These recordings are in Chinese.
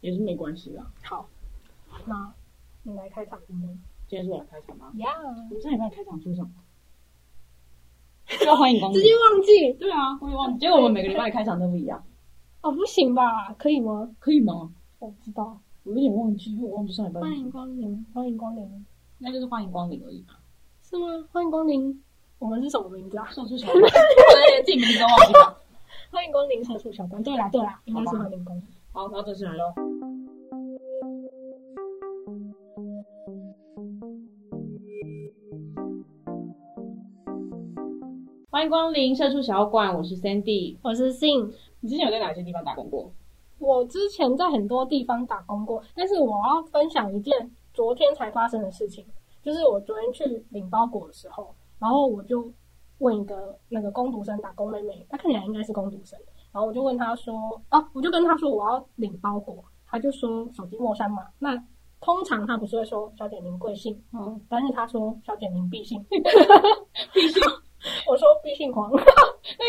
也是没关系的。好，那你来开场今天。今天是我来开场吗？呀，我们上礼拜开场说什么？要欢迎光临直接。忘记对啊，我也忘记。结果我们每个礼拜的开场都不一样，哦，不行吧？可以吗？可以吗？我不知道。我有点忘记，因为我忘记上礼拜。欢迎光临，欢迎光临，那就是欢迎光临而已吧。是吗？欢迎光临。我们是什么名字啊？社畜小关，我连自己名字都忘记了。欢迎光临社畜小关。对啦，对啦，应该是欢迎光临。好，那正式来喽。欢迎光临社畜小馆，我是 Sandy。我是信。你之前有在哪些地方打工过？我之前在很多地方打工过，但是我要分享一件昨天才发生的事情，就是我昨天去领包裹的时候，然后我就问一个那个工读生打工妹妹，她看起来应该是工读生，然后我就问他说，啊，我就跟他说我要领包裹，他就说手机莫删码，那通常他不是会说小姐您贵姓，嗯，但是他说小姐您必姓，必姓，我说必姓黄，那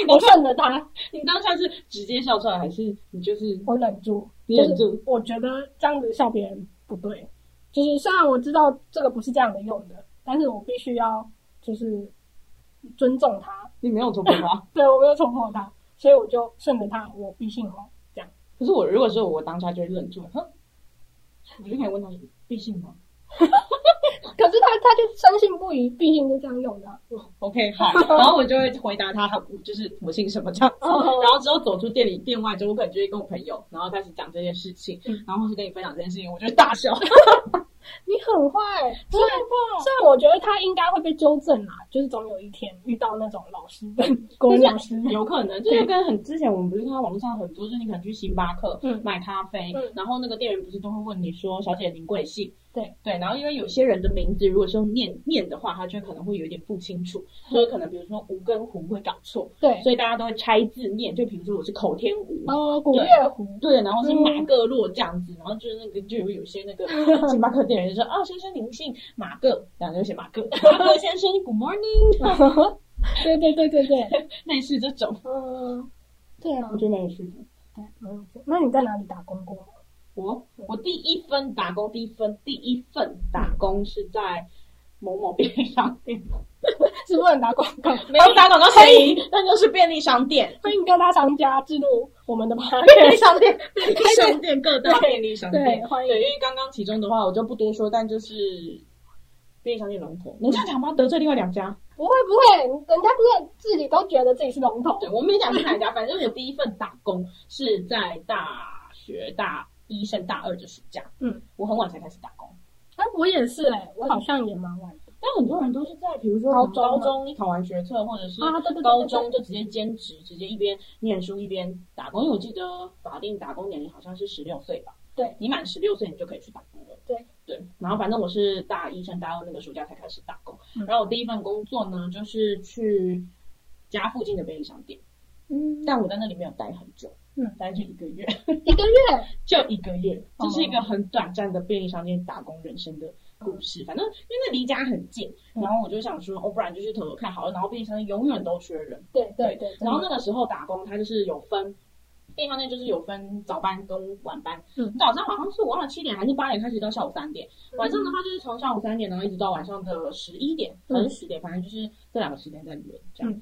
你当下顺着她，你当下是直接笑出来，还是你就是我忍住，你忍住就是我觉得这样子笑别人不对，就是虽然我知道这个不是这样的用的，但是我必须要就是尊重他，你没有戳破他？对我没有戳破他，所以我就顺着他，我必姓黄这样。可是我如果说我，我当下就会愣住，哼，我就可以问他说必信吗 可是他他就深信不疑，必姓就这样用的啊。？OK，好，然后我就会回答他，就是我姓什么这样子。哦然后之后走出店里店外之后，我可能就会跟我朋友，然后开始讲这件事情，嗯然后或是跟你分享这件事情，我就会大笑。你很坏，虽然虽然我觉得他应该会被纠正啦，就是总有一天遇到那种老师的国文老师，有可能就是跟很之前我们不是看到网络上很多，就是你可能去星巴克嗯。买咖啡，嗯。然后那个店员不是都会问你说“小姐您贵姓”？对对，然后因为有些人的名字如果是用念念的话，他就可能会有一点不清楚，所以可能比如说吴跟胡会搞错，对，所以大家都会拆字念。就比如说我是口天吴，哦，古月湖，对，然后是马各洛这样子，然后就是那个就有有些那个 星巴克店员就说啊，先生您姓马各，然后就写马各，马各 先生，Good morning，对对对对对，类似这种，嗯，对啊。我，觉得蛮有趣的。对，蛮有趣。那你在哪里打工过？吗？我我第一份打工，第一份第一份打工是在某某便利商店，是不能打广告，没有打广告欢迎，那就是便利商店，欢迎各大商家进入我们的便利商店，便利商店。各 大便利商店，对，欢迎。对，因为刚刚其中的话我就不多说，但就是便利商店龙头，能这样讲吗？得罪另外两家？不会不会，人家不是自己都觉得自己是龙头，对，我没讲是哪家，反正我第一份打工是在大学大一升大二的暑假，嗯，我很晚才开始打工。哎，我也是哎，我好像也蛮晚的。但很多人都是在，比如说高高中一考完学测，或者是啊，对对对，高中就直接兼职，直接一边念书一边打工。因为我记得法定打工年龄好像是十六岁吧？对，你满十六岁你就可以去打工了。对。对，然后反正我是大一升大二那个暑假才开始打工。嗯。然后我第一份工作呢，就是去家附近的便利商店，嗯，但我在那里没有待很久，嗯，待就一个月，一个月，就一个月，哦。这是一个很短暂的便利商店打工人生的故事。反正因为那离家很近，嗯。然后我就想说，哦，不然就去投投看好了。然后便利商店永远都缺人，对对对，然后那个时候打工，它就是有分。便利商店就是有分早班跟晚班，嗯。早上好像是我忘了七点还是八点开始到下午三点，晚上的话就是从下午三点然后一直到晚上的十一点嗯。还是十点，反正就是这两个时间在轮这样。嗯。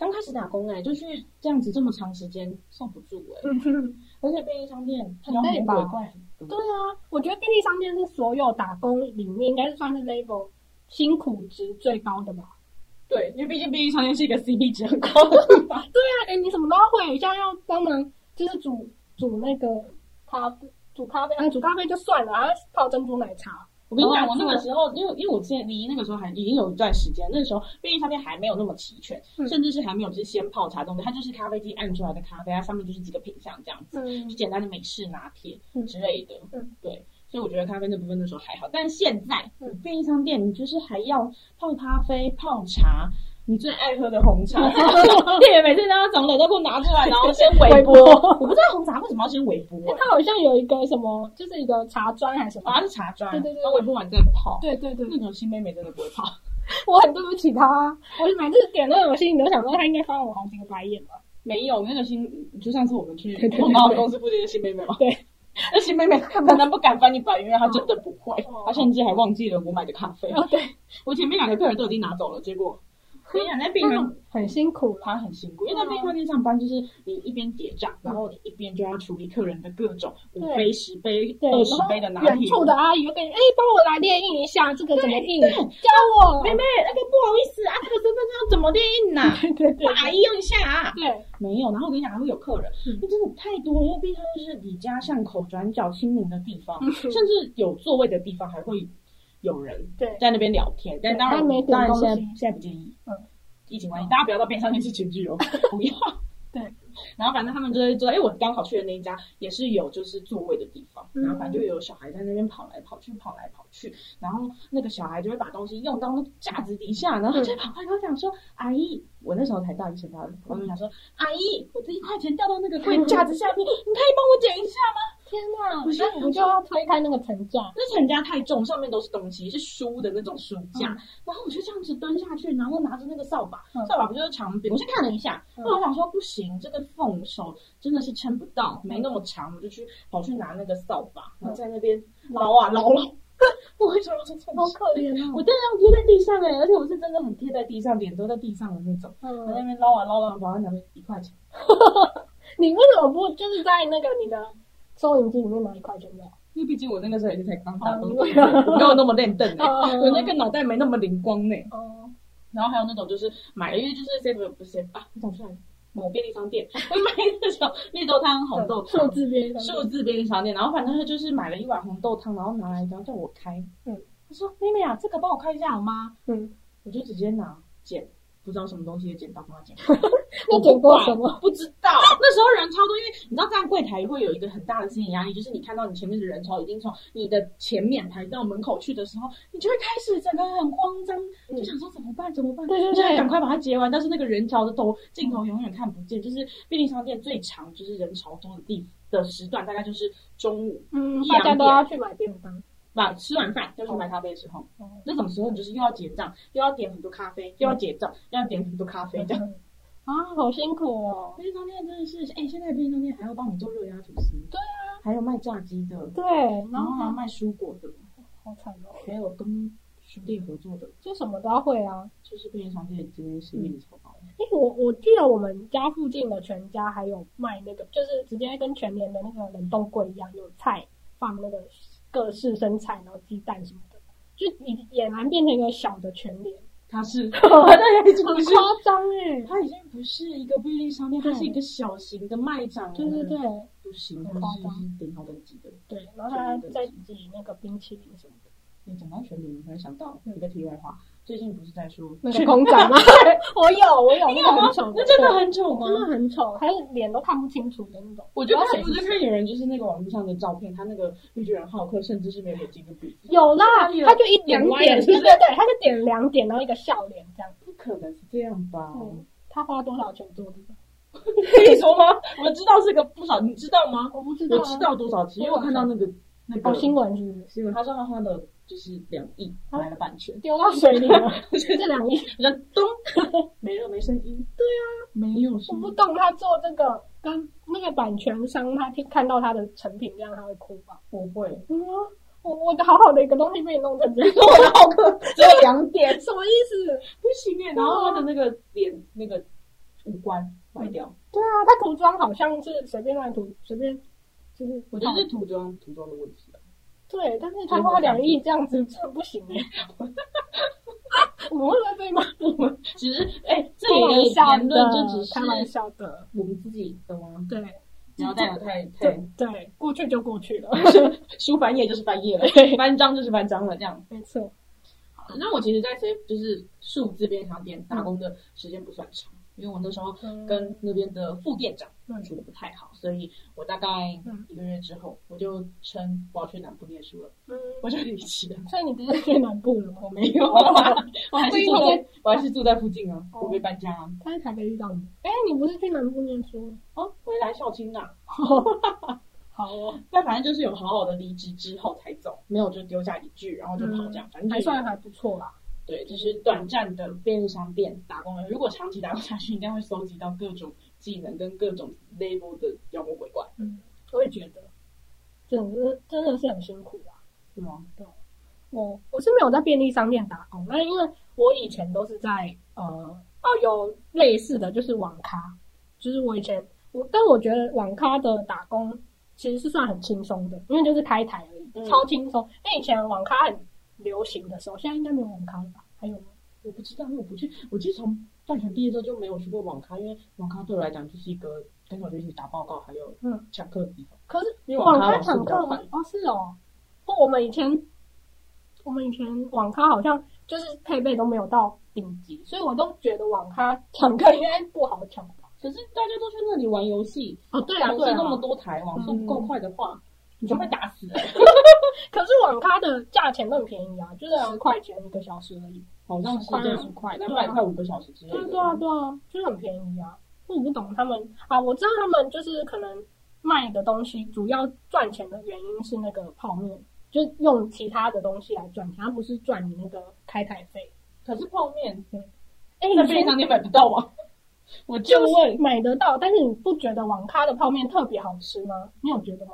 刚开始打工哎、就是这样子这么长时间受不住哎、嗯，而且便利商店很累吧对啊，我觉得便利商店是所有打工里面应该是算是 level 辛苦值最高的吧。对，因为毕竟便利商店是一个 CP 值很高的地方。对啊，哎，你什么都要会，像要帮忙就是煮煮那个咖啡，煮咖啡，啊，煮咖啡就算了，还要泡珍珠奶茶。我跟你讲，哦我那个时候，因为因为我之前离那个时候还已经有一段时间，那个时候便利商店还没有那么齐全，嗯甚至是还没有就是先泡茶东西，它就是咖啡机按出来的咖啡，它上面就是几个品相这样子，嗯就简单的美式拿铁嗯之类的。嗯对，所以我觉得咖啡那部分那时候还好，但现在嗯便利商店你就是还要泡咖啡、泡茶。你最爱喝的红茶，店员每次都要从冷冻库拿出来，然后先微波。我不知道红茶为什么要先微波、欸，它好像有一个什么，就是一个茶砖还是什么？好像是茶砖，对对对微波完再泡。对对对，那种新妹妹真的不会泡。我很对不起她，我每次点那种心里都想说她应该翻我好几个白眼吧。没有那个新，就上次我们去对对对碰到公司附近的新妹妹嘛，对，那新妹妹可能不敢翻你白眼，因为她真的不会哦，她甚至还忘记了我买的咖啡。哦，对，我前面两个客人都已经拿走了，结果我跟你讲，那病人很辛苦。他很辛苦，因为在便利商店上班，就是你一边结账，然后你一边就要处理客人的各种五杯、十杯、对，二十杯的拿铁。远处的阿姨就跟你，哎，帮我来列印一下这个怎么印，对教我。妹妹，那个不好意思啊，这个身份证要怎么列印 呐？对对对帮阿姨用一下啊。对，没有，然后我跟你讲，还会有客人，嗯那真的太多了，因为毕竟就是你家巷口、转角亲民的地方，嗯甚至有座位的地方还会有人对在那边聊天。但当然当然现在现在不建议。嗯，疫情关系，大家不要到便利商店吃群聚哦，不要。对，然后反正他们就会说，哎，我刚好去的那一家也是有就是座位的地方，嗯然后反正就有小孩在那边跑来跑去，跑来跑去，然后那个小孩就会把东西用到那个架子底下，然后就跑过来跟我讲说，阿姨，我那时候才大一千八，我就想说，阿姨，我这一块钱掉到那个柜架子下面，你可以帮我捡一下吗？天哪，不是那你不就要推开那个层架？那层架太重，上面都是东西，是书的那种书架。嗯然后我就这样子蹲下去，然后拿着那个扫把，嗯扫把不就是长柄？我先看了一下，嗯后来我想说不行，这个缝手真的是撑不到，没那么长，我就去跑去拿那个扫把，然后在那边捞啊捞捞。我为什么要做这好？可怜啊。我真的要贴在地上哎、而且我是真的很贴在地上，脸都在地上的那种。我在那嗯，边捞啊捞啊，把它拿回一块钱。你为什么不就是在那个你的收银机里面拿一块钱就好？因为毕竟我那个时候也是才刚打工 没有那么练瞪哎、哦。我那个脑袋没那么灵光呢、哦，然后还有那种就是买了，因为就是 seven 不是啊，我讲出来某便利商店，我买那种绿豆汤、红豆数汤，字便利数字便利商店，然后反正他就是买了一碗红豆汤，然后拿来，然后叫我开，嗯，他说妹妹啊，这个帮我开一下好吗？嗯，我就直接拿剪，不知道什么东西的剪刀帮 他剪，那剪过什么？不知道，那时候人超多，因为你知道站柜台会有一个很大的心理压力，就是你看到你前面的人潮已经从你的前面排到门口去的时候，你就会开始整个很慌张，嗯就想说怎么办怎么办，对对对就赶快把它结完。但是那个人潮的头镜头永远看不见，就是便利商店最长就是人潮多的地的时段，大概就是中午嗯，大家都要去买便当。把吃完饭要去买咖啡的时候，哦那种时候你就是又要结账，又要点很多咖啡，又要结账，又要点很多咖啡这样。啊，好辛苦哦。便利商店真的是，哎、现在便利商店还要帮你做热压吐司，对啊，还有卖炸鸡的，对，然然后后还有卖蔬果的，好惨哦，还有跟书店合作的，就什么都要会啊。就是便利商店这边是运超好。哎，我我记得我们家附近的全家还有卖那个，就是直接跟全年的那个冷冻柜一样，有菜放那个各式生菜，然后鸡蛋什么的，就你俨然变成一个小的全联，它是，它已经不是，很夸张哎。它已经不是一个便利商店，它是一个小型的卖场。对对对不行，夸张顶好等级的。对，然后他再挤那个冰淇淋什么的，你讲到全联，我突然想到一个题外话，最近不是在说那个公仔吗？我有，我有，那个很丑，那真的很丑吗？真的很丑，还是脸都看不清楚的那种。我就看，谁我就看有人就是那个网络上的照片，他那个绿巨人浩克甚至是没有眼睛跟鼻子，有啦，他就一两点，点对对对，他就点两点，然后一个笑脸这样。不可能是这样吧？嗯，他花多少钱做的？可以说吗？我知道是个不少，你知道吗？我不知道、啊，我知道多少钱，因为我看到那个那个哦新闻是不是新闻，他说他花了就是两亿买了版权，丢到水里了？这两亿，人咚没了没声音，对啊，没有我不懂他做这个跟那个版权商，他听看到他的成品这样，他会哭吧？不会，嗯，我我的好好的一个东西被你弄成这样，我的浩克只有两点，什么意思？不行哎，然后他的那个脸那个五官坏掉，对啊，他涂装好像是随便乱涂，随便就是我觉得是涂装涂装的问题啊。对，但是他花两亿这样子，真的不行哎、我们会被骂？我们只是哎，这里的笑言论就只的，是开玩笑的，我们自己懂吗？对不要带有太太对对，过去就过去了，书翻页就是翻页了，翻章就是翻章了，这样。没错。那我其实，在这就是数字便利商店打工的时间不算长，因为我那时候嗯跟那边的副店长嗯处的不太好，所以我大概嗯一个月之后，我就称我要去南部念书了，嗯，我就离职了。所以你不是去南部了吗？我没有啊，我还是住在我还是住在附近啊，哦我没搬家啊。他在台北遇到你。哎，你不是去南部念书？哦，回来校青啊。好哦，但反正就是有好好的离职之后才走，没有就丢下一句，然后就跑这样，反正就是还算还不错啦。对，就是短暂的便利商店打工人，如果长期打工下去，应该会搜集到各种技能跟各种 level 的妖魔鬼怪。嗯，我也觉得，真的真的是很辛苦啊。是吗？我我是没有在便利商店打工，那因为我以前都是在呃哦有类似的就是网咖，就是我以前我，但我觉得网咖的打工其实是算很轻松的，因为就是开台而已，嗯超轻松。因为以前网咖很流行的时候，现在应该没有网咖了吧？还有吗？我不知道，因为我不去。我其实从大学毕业之后就没有去过网咖，因为网咖对我来讲就是一个跟同学一起打报告还有嗯讲课的地方。可是网咖抢课比较烦。哦是哦，不，我们以前我们以前网咖好像就是配备都没有到顶级，所以我都觉得网咖抢课应该不好抢吧。可是大家都去那里玩游戏，哦，对啊，对啊，网速那么多台，网速不够快的话，你就被打死。可是网咖的价钱都很便宜啊，就是十块钱一个小时而已。好像是六十块，两对啊百块五个小时之类的。对啊，对啊，就是很便宜啊。我不懂他们啊，我知道他们就是可能卖的东西主要赚钱的原因是那个泡面，就是用其他的东西来赚钱，它不是赚你那个开台费。可是泡面哎，在以前便利商店买不到吗？我就就是问，买得到，但是你不觉得网咖的泡面特别好吃吗？你有觉得吗？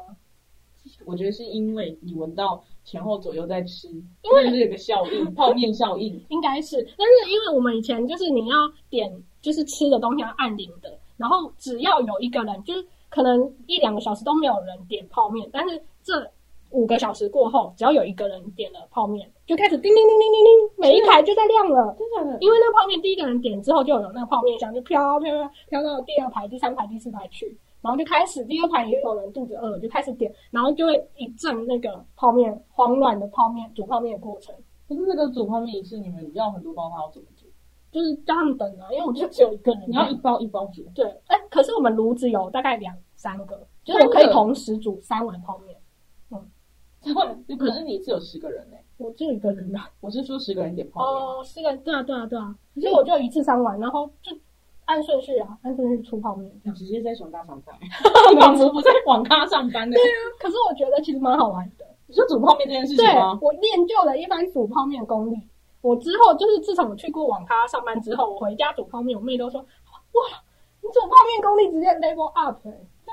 我觉得是因为你闻到前后左右在吃，因为是有个效应，泡面效应。应该是，但是因为我们以前就是你要点就是吃的东西要按铃的，然后只要有一个人，就是可能一两个小时都没有人点泡面，但是这五个小时过后，只要有一个人点了泡面，就开始叮叮叮叮叮叮，每一排就在亮了。真的？因为那个泡面第一个人点之后，就有那个泡面香就飘飘飘飘到第二排、第三排、第四排去，然后就开始第二排也有人肚子饿了，就开始点，然后就会一阵那个泡面慌乱的泡面煮泡面的过程。可是那个煮泡面也是，你们要很多包，它要怎么煮？就是叫他们等啊，因为我就只有一个人。你要一包一包煮。对，哎、可是我们炉子有大概两三个，就是我可以同时煮三碗泡面。嗯 可是你只有十个人呢、我只有一个人啊。我是说十个人点泡面。哦，是个，对啊，对啊，对啊。所以我就一次三碗，然后就按顺序啊，按顺序出泡面这样。你直接在熊大上班，仿佛不在网咖上班呢。可是我觉得其实蛮好玩的。你说煮泡面这件事情对吗？，我练就了一番煮泡面的功力。我之后就是自从我去过网咖上班之后，我回家煮泡面，我妹都说：“哇，你煮泡面功力直接 level up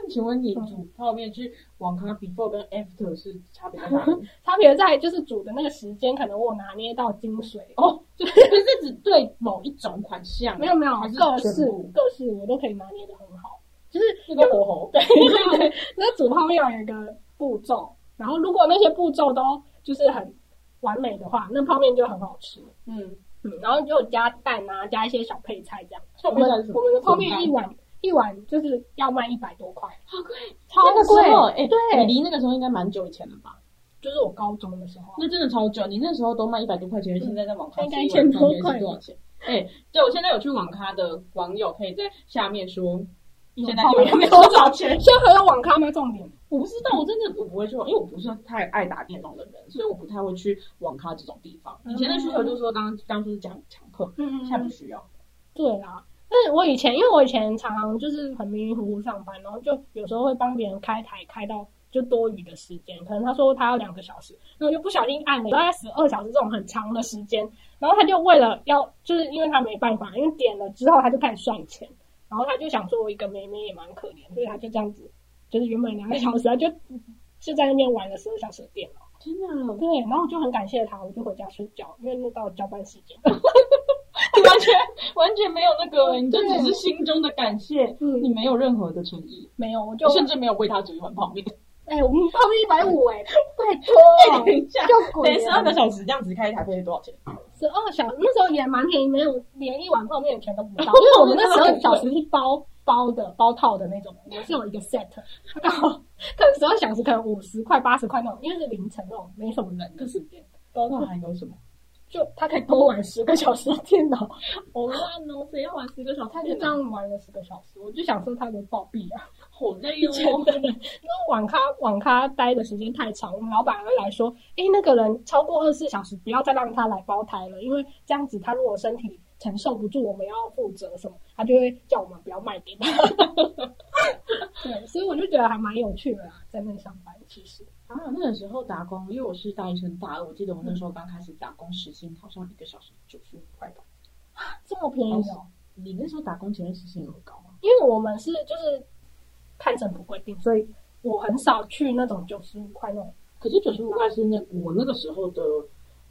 请问你煮泡面去网咖 before 跟 after 是差别在哪里？差别在就是煮的那个时间，可能我拿捏到精髓。哦，就是是只对某一种款项，没有没有还是各式各式我都可以拿捏的很好。就是那个火候。对对对，那煮泡面有一个步骤，然后如果那些步骤都就是很完美的话，那泡面就很好吃。嗯，嗯，然后就加蛋啊，加一些小配菜这样。小我们我们的泡面一碗一碗就是要卖一百多块，好贵，超那个贵哎，对你离那个时候应该蛮久以前了吧？就是我高中的时候啊。那真的超久，你那时候都卖一百多块钱，现在在网咖应该一碗多块是多少钱？哎，对我现在有去网咖的网友可以在下面说现在有多少钱？现在还有网咖吗？重点我不知道，我真的我不会去网，因为我不是太爱打电动的人，所以我不太会去网咖这种地方。以前的需求就是说刚当初是讲抢课，嗯现在不需要。对啦，但是我以前因为我以前常常就是很迷迷糊糊上班，然后就有时候会帮别人开台开到就多余的时间，可能他说他要两个小时，然后我就不小心按了大概十二小时这种很长的时间，然后他就为了要就是因为他没办法，因为点了之后他就开始算钱，然后他就想说我一个妹妹也蛮可怜，所以他就这样子，就是原本两个小时，他就就在那边玩了十二小时的电脑。真的，对，然后我就很感谢他，我就回家睡觉，因为那到交班时间。你 完全完全没有那个，你就只是心中的感谢，嗯。你没有任何的诚意，没有，我就甚至没有为他煮一碗泡面。哎、我们泡面一百五哎，拜托，等一下，就十二个小时这样子开一台费多少钱？十二小时那时候也蛮便宜，没有连一碗泡面的钱都不到，因为我们那十二小时是包包的包套的那种，我是有一个 set，然后可能十二小时可能五十块八十块那种，因为是凌晨那种没什么人的时间，包套还有什么？就他可以多玩十个小时的电脑，好 烂哦！谁要玩十个小时？他就这样玩了十个小时，我就想说他能暴毙啊。好累以前哦。的人，那网咖网咖待的时间太长，我们老板会来说，诶，那个人超过二十四小时，不要再让他来包台了，因为这样子他如果身体承受不住，我们要负责什么，他就会叫我们不要卖给他。对，所以我就觉得还蛮有趣的啦，在那里上班其实。啊，那个时候打工，因为我是大一升大二，我记得我那时候刚开始打工，时薪好像一个小时九十五块吧。这么便宜哦、你那时候打工前的时薪有很高吗？因为我们是就是看政府规定，所以我很少去那种九十五块那种。可是九十五块是那我那个时候的，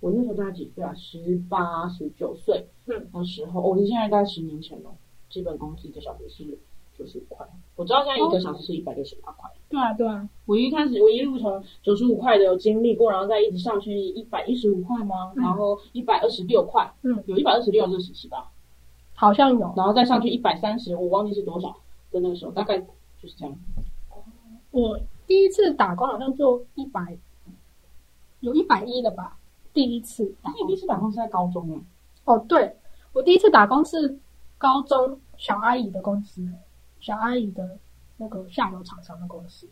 我那时候大概几岁啊？十八、十九岁，嗯，那时候，我、哦、现在大概十年前了。基本工资一个小时是九十五块，我知道现在一个小时是一百六十八块。对啊，对啊，我一开始我一路从九十五块的有经历过，然后再一直上去一百一十五块吗？嗯然后一百二十六块，嗯，有一百二十六这个时期吧，好像有。然后再上去一百三十，我忘记是多少的那个时候，大概就是这样。我第一次打工好像就一百，有一百一的吧。第一次打工你第一次打工是在高中哎，哦，对，我第一次打工是高中小阿姨的公司，小阿姨的那个下游厂商的公司。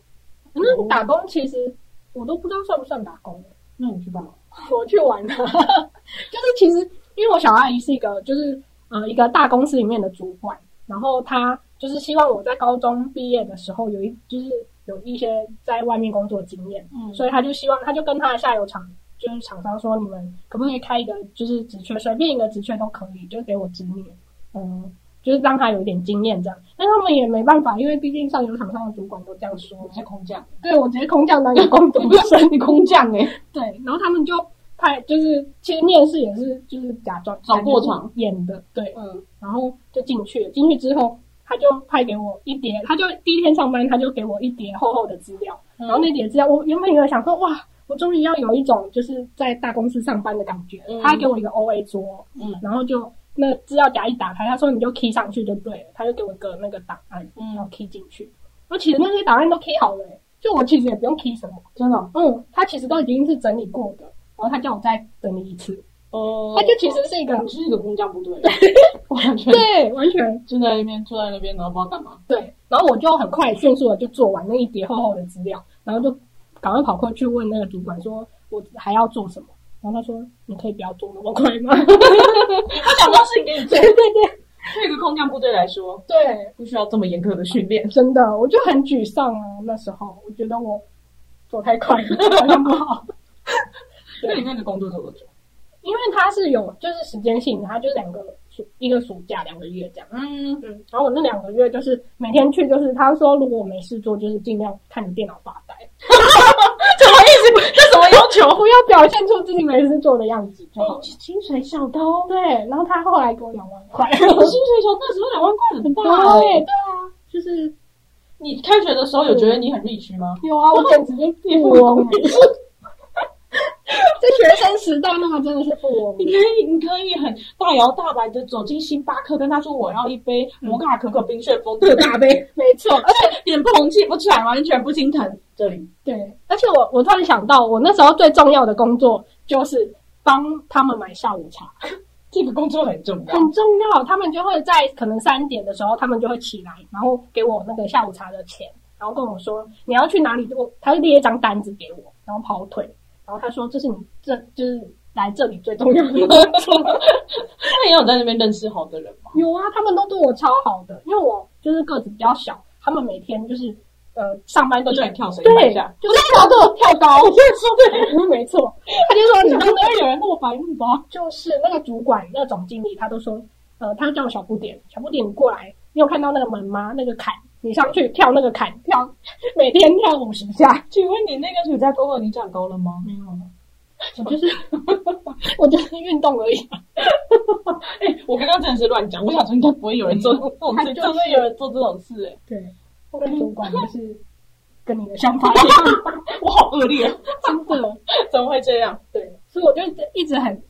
那打工其实我都不知道算不算打工，那你去干嘛？我去玩了。就是其实因为我小阿姨是一个就是呃一个大公司里面的主管，然后她就是希望我在高中毕业的时候有一就是有一些在外面工作经验，嗯所以她就希望她就跟她的下游厂就是厂商说，你们可不可以开一个就是职缺，随便一个职缺都可以，就给我侄女，嗯，就是让他有一点经验这样。但他们也没办法，因为毕竟上游厂商的主管都这样说我，是空降，对我直接空降当一个工读生，你空降哎，对，然后他们就派就是其实面试也是就是假装找过场演的，对，嗯，然后就进去了，进去之后。他就派给我一叠，他就第一天上班，他就给我一叠厚厚的资料，然后那叠资料，我原本有想说，哇，我终于要有一种就是在大公司上班的感觉。嗯他给我一个 O A 桌，嗯然后就那资料夹一打开，他说你就 key 上去就对了，他就给我一个那个档案，嗯然后 key 进去。我其实那些档案都 key 好了、欸，就我其实也不用 key 什么，真的哦嗯，他其实都已经是整理过的，然后他叫我再整理一次，哦他就其实是一个你是一个空降部队，完全对，完全就在那边坐在那边，然后不知道干嘛。对，然后我就很快迅速的就做完那一叠厚厚的资料，然后就赶快跑过去问那个主管说，我还要做什么？然后他说，你可以不要做那么快吗？他想到事情给你做对，对对对一个空降部队来说，对，不需要这么严苛的训练。真的，我就很沮丧啊。那时候我觉得我走太快了，好像不好。那你那个工作做多久？因为它是有就是时间性的，它就两个暑一个暑假两个月这样。嗯，嗯，然后我那两个月就是每天去，就是他说如果我没事做，就是尽量看着电脑发呆，什么意思？这什么要求？不要表现出自己没事做的样子就好。薪水小偷，对，然后他后来给我两万块。薪水小那时候两万块很大对啊，就是你开学的时候有觉得你很 rich 吗？有啊，我简直就富翁。在学生时代，那个真的是富翁。你可以，你可以很大摇大摆的走进星巴克，跟他说我要一杯摩卡可可冰旋风特大杯，没错，而且脸不红气不喘，完全不心疼。这里对，而且我我突然想到，我那时候最重要的工作就是帮他们买下午茶，这个工作很重要。很重要。他们就会在可能三点的时候，他们就会起来，然后给我那个下午茶的钱，然后跟我说你要去哪里，我他就列一张单子给我，然后跑腿，然后他说这是你这就是来这里最重要的工作。那也有在那边认识好的人吗？有啊，他们都对我超好的，因为我就是个子比较小，他们每天就是呃上班都都叫你跳绳对一下，，就是跳动跳高，我说对，没错，他就说你不能有人那么白目吧？就是那个主管、那个总经理，他都说，呃，他叫我小不点，小不点你过来，你有看到那个门吗？那个坎，你上去跳那个坎，跳 每天跳五十下。请问你那个暑假过后你长高了吗？没有，我就是 我就是运动而已。哎、我刚刚真的是乱讲，我想说应该不会有人做这种事，就是真的有人做这种事、哎，对，我的主管就是跟你的想法一样，我好恶劣，真的。怎么会这样？对，所以我就一直很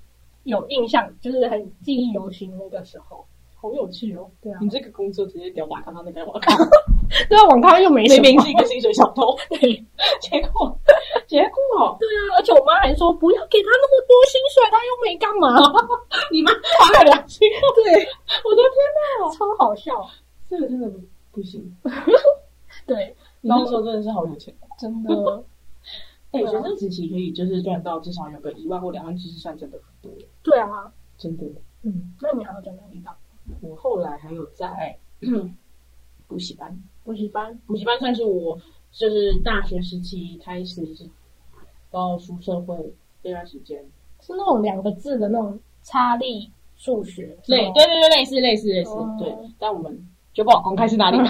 有印象，就是很记忆犹新那个时候。好有趣哦！对啊你这个工作直接屌打看他那个网咖，对啊，网咖又没什么明明是一个薪水小偷，对结果 结果对啊，而且我妈还说不要给他那么多薪水，他又没干嘛。你妈花了良心，对，我的天哪，超好笑。这个真的不不行。对，你那时候真的是好有钱。真的。哎、对啊学生时期可以就是赚到至少有个一万或两万，其实算真的很多，对啊，真的。嗯，那你还要赚哪里当？我后来还有在 补习班，补习班。补习班算是我就是大学时期开始到出社会这段时间，是那种两个字的那种差力数学。类对对对类似类似类似、哦对，但我们就不好公开是哪里。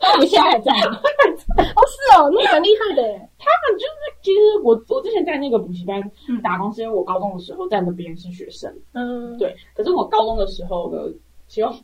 他们现在还在？哦，是哦，那蛮厉害的耶。他们就是，其实我我之前在那个补习班打工，是因为我高中的时候在那边是学生，嗯，对。可是我高中的时候呢，希望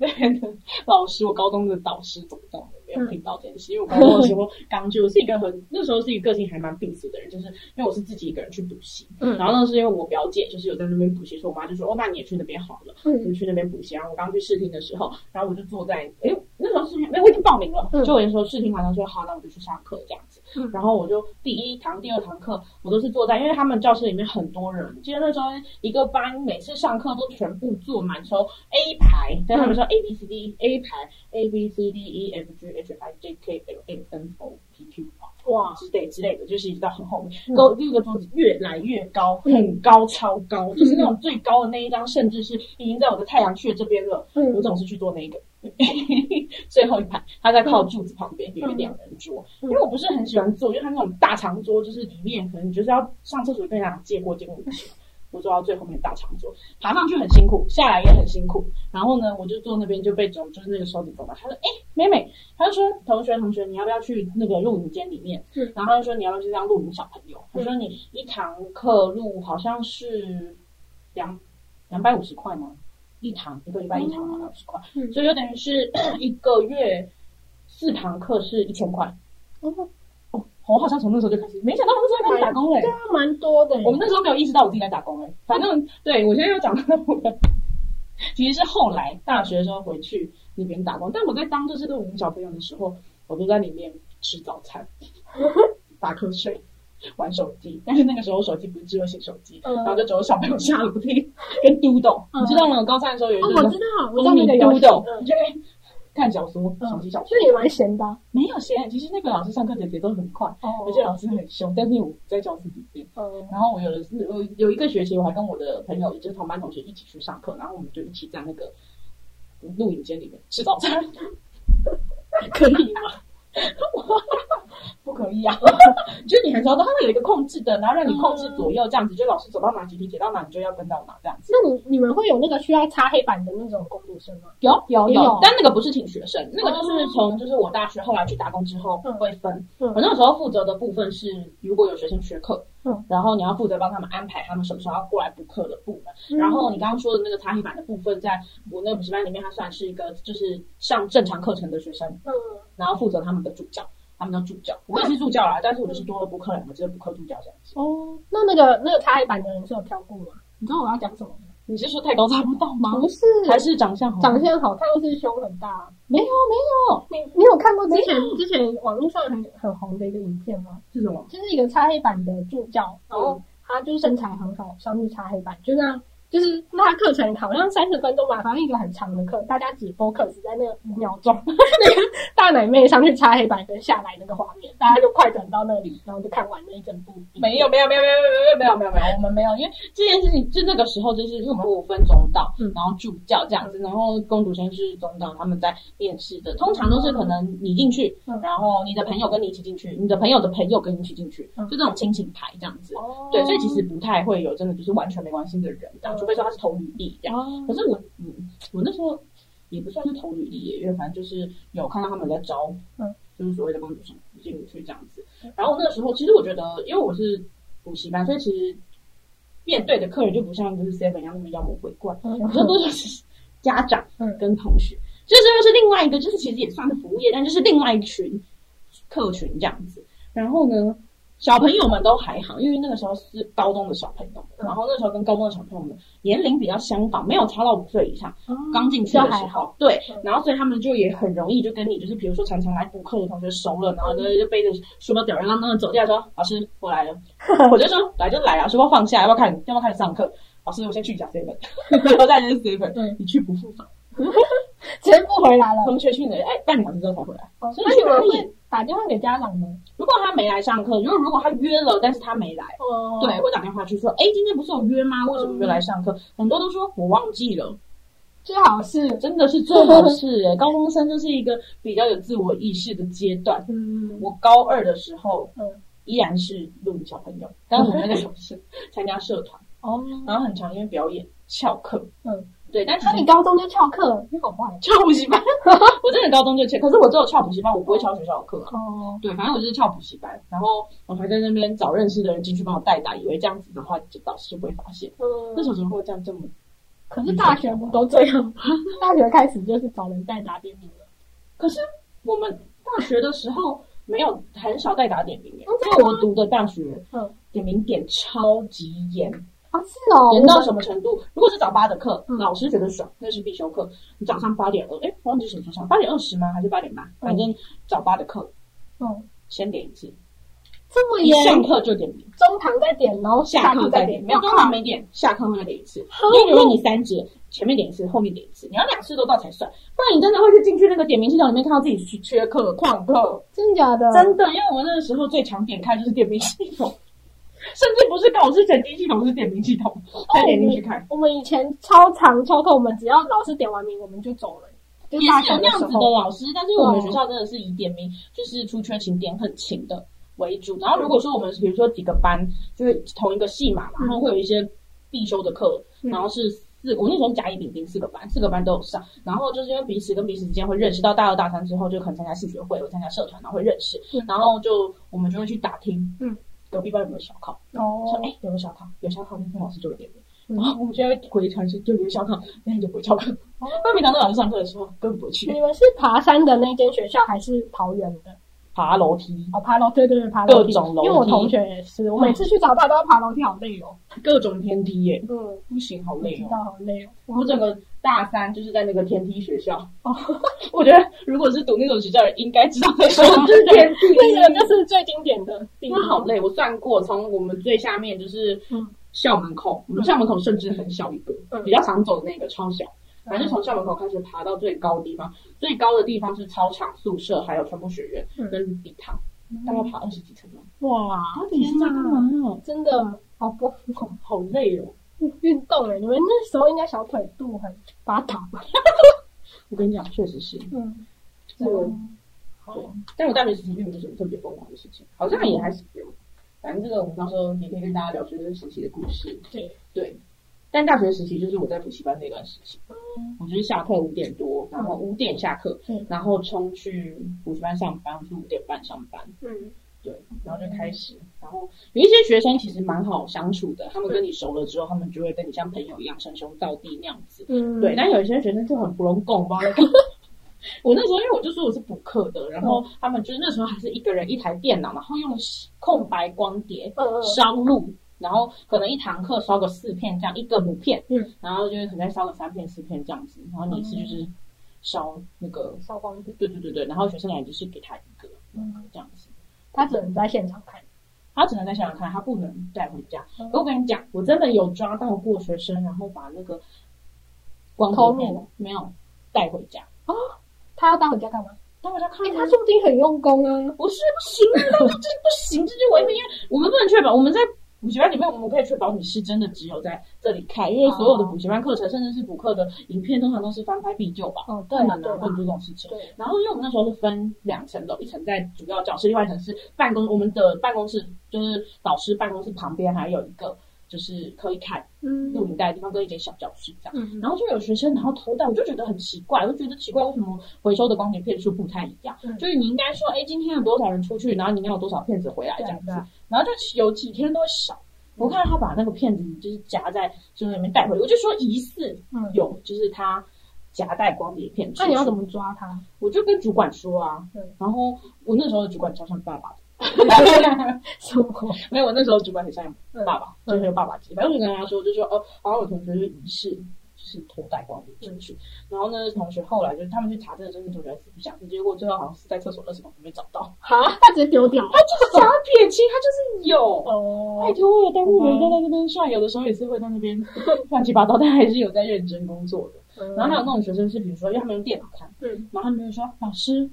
那边的老师，我高中的导师怎么样的没有听到这件事，因为我高中的时候刚就是一个很那时候是一个个性还蛮闭塞的人，就是因为我是自己一个人去补习，嗯然后那是因为我表姐就是有在那边补习，所以我妈就说哦，那你也去那边好了，嗯就去那边补习。然后我刚去试听的时候，然后我就坐在，哎，那时候试听，没有，我已经报名了，嗯就我那时候试听完了说好，那我就去上课这样子。嗯然后我就第一堂、第二堂课我都是坐在，因为他们教室里面很多人，记得那时候一个班每次上课都全部坐满，从 A 排，但他们说 A B C D A 排 A B C D E F G H I J K L M N O P Q 哇，之类之类的，就是一直到很后面，嗯。都那个桌子越来越高，很高，超高，就是那种最高的那一张，甚至是已经在我的太阳穴这边了。嗯。我总是去坐那个。最后一排，他在靠柱子旁边有一个两人桌，嗯。因为我不是很喜欢坐，因为他那种大长桌，就是里面可能你就是要上厕所跟人家借过借过去。我坐到最后面大长桌，爬上去很辛苦，下来也很辛苦。然后呢，我就坐那边就被走，就是那个收银走吧。他说：“哎、妹妹，他就说同学同学，你要不要去那个录影间里面？”嗯然后他就说：“你要不要去当录影小朋友？”他说：“你一堂课录好像是两两百五十块吗？一堂一个礼拜一堂两百五十块，嗯所以就等于是 一个月四堂课是一千块。哦哦，我好像从那时候就开始，没想到我那时候开始打工嘞、对啊，蛮多的。我们那时候没有意识到我自己在打工哎、反正对我现在要讲到我的，其实是后来大学的时候回去那边打工，但我在当这是我们小朋友的时候，我都在里面吃早餐、打瞌睡、玩手机。但是那个时候手机不是智慧型手机，嗯。然后就只有小朋友下楼梯跟嘟咚，嗯。你知道吗？高三的时候有一哦，个我知道，我知道那个嘟咚，嗯。你就会看小说、手机小说也蛮闲的啊。没有闲。其实那个老师上课的节奏很快，哦而且老师很凶，但是我在教室里面。嗯然后我有的是我有一个学期，我还跟我的朋友，也就是同班同学一起去上课，然后我们就一起在那个录影间里面吃早餐，可以吗？不可以啊！就是你很熟，他会有一个控制的，然后让你控制左右这样子，就老师走到哪集体解到哪，你就要跟到哪这样子。那你你们会有那个需要擦黑板的那种工读生吗？有有有但那个不是请学生，那个就是从就是我大学后来去打工之后嗯会分。嗯我那个时候负责的部分是，如果有学生缺课，嗯，然后你要负责帮他们安排他们什么时候要过来补课的部门。嗯然后你刚刚说的那个擦黑板的部分，在我那个补习班里面，他算是一个就是上正常课程的学生，嗯，然后负责他们的助教，他们叫助教。我也是助教啦，但是我就是多了补课两个字，补课助教这样子。哦，那那个那个擦黑板的人是有跳过吗？你知道我要讲什么吗？你是说太高擦不到吗？不是，还是长相好？长相好看，又是胸很大？没有没有，你你有看过之前之前网络上很很红的一个影片吗？是什么？就是一个擦黑板的助教，然后他就是身材很好，上去擦黑板，就那样。就是那课程好像三十分钟吧，反正一个很长的课，大家只 focus 在那个五秒钟，那个大奶妹上去擦黑板跟下来那个画面，大家就快转到那里，然后就看完那一整部。没有没有没有没有没有没有没有没有，我们没有，因为这件事情就那个时候就是因为我们五分钟到，嗯然后助教这样子，然后工读生是中导他们在面试的，通常都是可能你进去，嗯然后你的朋友跟你一起进去，你的朋友的朋友跟你一起进去，嗯就这种亲情牌这样子。哦对，所以其实不太会有真的就是完全没关系的人，这样，除非说他是投履历这样。哦可是我，嗯，我那时候也不算是投履历耶，因为反正就是有看到他们在招，嗯，就是所谓的工读生进去这样子。然后那个时候，其实我觉得，因为我是补习班，所以其实面对的客人就不像就是 seven 一样那么妖魔鬼怪，嗯比较多的是家长嗯跟同学，这又是另外一个，就是其实也算是服务业，但就是另外一群客群这样子。然后呢，小朋友们都还好，因为那个时候是高中的小朋友，嗯然后那时候跟高中的小朋友们年龄比较相仿，没有差到五岁以上。哦刚进去的时候，对嗯，然后所以他们就也很容易就跟你就是比如说常常来补课的同学熟了，然后就就背着书包吊儿郎当的走进来说：“老师，我来了。”我就说：“来就来啊，书包放下，要不要看？要不要开始上课？”老师，我先去一 下 seven，我在这是 seven，嗯你去不复返。直接不回来了。同学去哪，哎，半个小时之后才回来。哦所以那你们可以会打电话给家长吗？如果他没来上课，如果如果他约了，但是他没来，哦对，会打电话去说：“哎，今天不是有约吗？为什么没有来上课？”很多都说我忘记了。最好是真的是最好是哎，高中生就是一个比较有自我意识的阶段。嗯我高二的时候嗯依然是录影小朋友，但是我那个时候是参加社团，哦然后很常因为表演翘课，嗯，对，但其实那你高中就翘课，你好坏翘补习班，我真的高中就翘，可是我只有翘补习班，我不会翘学校的课啊。哦。对，反正我就是翘补习班，然后我还在那边找认识的人进去帮我代打，以为这样子的话，就导师就不会发现。嗯那嗯，时候怎么会这样这么？可是大学不都这样吗？大学开始就是找人代打点名了。可是我们大学的时候没有很少代打点名因为我读的大学嗯，点名点超级严，啊是哦，严到什么程度？如果是早八的课，嗯老师觉得爽，那是必修课。你早上八点二，哎，忘记什么时候上，八点二十吗？还是八点半？反正早八的课嗯，先点一次，这么一上严，课就点名。中堂再点，然后下课再点，没有中堂没点，下课会再点一次。因为如果你三节前面点一次，后面点一次，你要两次都到才算，不然你真的会去进去那个点名系统里面看到自己缺缺课、旷课。真假的？真的，因为我们那个时候最常点开就是点名系统，甚至不是考试成绩系统，是点名系统，再点进去看。我们以前超长超课，我们只要老师点完名，我们就走了。就也是有那样子的，老师，但是我们学校真的是以点名，就是出缺勤点很勤的为主。然后如果说我们比如说几个班，就是同一个系嘛，然后会有一些必修的课，嗯然后是四，我那时候甲乙丙丁四个班，四个班都有上。然后就是因为彼此跟彼此之间会认识，到大二大三之后就可能参加系学会，有参加社团，然后会认识嗯，然后就我们就会去打听，嗯，隔壁班有没有小考，哦说哎有没有小考，有小考，那老师就会点名。嗯然后我们现在回传是就有小考，那你就不会翘课。那平常在老师上课的时候根本不会去。你们是爬山的那间学校，还是桃园的？爬楼梯，哦，爬楼，对对对，爬楼梯。各种楼梯因为我同学也是，我每次去找他都要爬楼梯，好累哦。各种天梯耶，嗯，不行，好我累哦。知道好累哦。我整个大三就是在那个天梯学校，哦，我觉得如果是读那种学校的人，应该知道在说的是天梯。那个就是最经典的地方。那好累，我算过，从我们最下面就是嗯校门口，我们校门口甚至很小一个，嗯比较常走的那个超小。反正从校门口开始爬到最高的地方，最高的地方是操场、宿舍，还有传播学院嗯跟礼堂，大概爬二十几层楼。哇，天哪？真的好不好累哦！运动哎！你们那时候应该小腿肚很发达吧？我跟你讲，确实是。嗯，这个好对，但我大学时期并不是什么特别疯狂的事情，好像也还是有。反正这个我们到时候也可以跟大家聊学生时期的故事。对，对，但大学时期就是我在补习班那段时期，我就是下课五点多，然后五点下课，嗯然后冲去补习班上班，我是五点半上班，嗯对，然后就开始，然后有一些学生其实蛮好相处的，他们跟你熟了之后，他们就会跟你像朋友一样称兄道弟那样子。嗯，对，但有一些学生就很不容共，不知道在干嘛。我那时候因为我就说我是补课的，然后他们就是那时候还是一个人一台电脑，然后用空白光碟嗯嗯烧录，然后可能一堂课烧个四片这样，一个五片，嗯，然后就是可能再烧个三片四片这样子，然后你一次就是烧那个，烧光点，对对对对，然后学生来就是给他一个嗯，这样子。他只能在现场看。他只能在现场看，他不能带回家。嗯我跟你讲，我真的有抓到过学生，然后把那个光偷碟片录没有带回家啊，他要带回家干嘛？带回家看他说不定很用功啊。不是不行啊，这这不行，这就违背，因为我们不能确保我们在补习班里面，我们可以确保你是真的只有在这里看，因为所有的补习班课程，甚至是补课的影片，通常都是翻拍必救吧，哦，不对啊，对啊能拿不，能做这种事情。对，然后因为我们那时候是分两层楼，一层在主要教室，另外一层是办公。我们的办公室就是老师办公室旁边还有一个就是可以看嗯录影带的地方，跟一间小教室这样。嗯然后就有学生然后偷带，我就觉得很奇怪，我就觉得奇怪，为什么回收的光碟片数不太一样？嗯就是你应该说，哎，今天有多少人出去，然后你应该有多少片子回来这样子然后就有几天都会少。我看到他把那个片子就是夹在就是里面带回来，我就说疑似嗯，有，就是他夹带光碟片。那你要怎么抓他？我就跟主管说啊，然后我那时候的主管超像爸爸的，什么？没有，我那时候主管很像嗯爸爸，就是有爸爸级。反正我就跟他说，就说哦，然后我同学就疑似就是偷带光碟进去，然后呢，同学后来就是他们去查这个真正同学死不相信，结果最后好像是在厕所垃圾桶里面找到，哈，他直接丢掉。他就是想要撇清，他就是有。哦拜托，我有带过人家在那边算，有的时候也是会在那边 乱七八糟，但还是有在认真工作的。然后还有那种学生是，比如说，因为他们用电脑看，嗯，然后他们就说：“老师，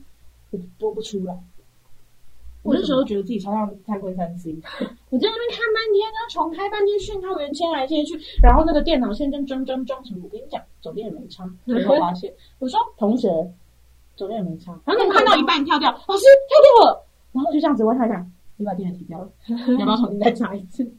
我播不出来。”我那时候觉得自己超像太坤三星，我在那边看半天，然后重开半天讯号源切来切去，然后那个电脑线跟装装装什么，我跟你讲，走电也没插，没有发现。我说同学，走电也没插，然后你们看到一半跳掉，老师跳掉了，然后就这样子问他讲，你把电源停掉了，你 要不要重新再插一次？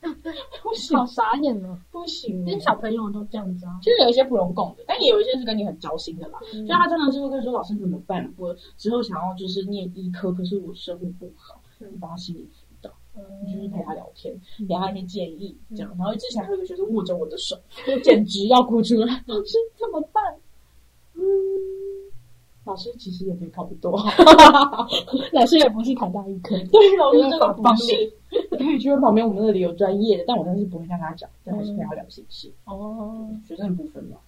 不行好傻眼哦！不行因为小朋友都这样子啊。其实有一些不容共的，但也有一些是跟你很交心的啦。嗯所以他真的是会跟你说：“老师怎么办？我之后想要就是念医科，可是我生物不好，嗯你帮他心理辅导，嗯你就是陪他聊天，嗯给他一些建议，这样。然后之前还有一个学生握着我的手，就简直要哭出来。老师怎么办？嗯，老师其实也没考不多。老师也不是台大一科，对，老师这个不方是。可以去问旁边我们那里有专业的，但我真的是不会跟他讲，但还是跟他聊心事。哦，学生的部分嘛。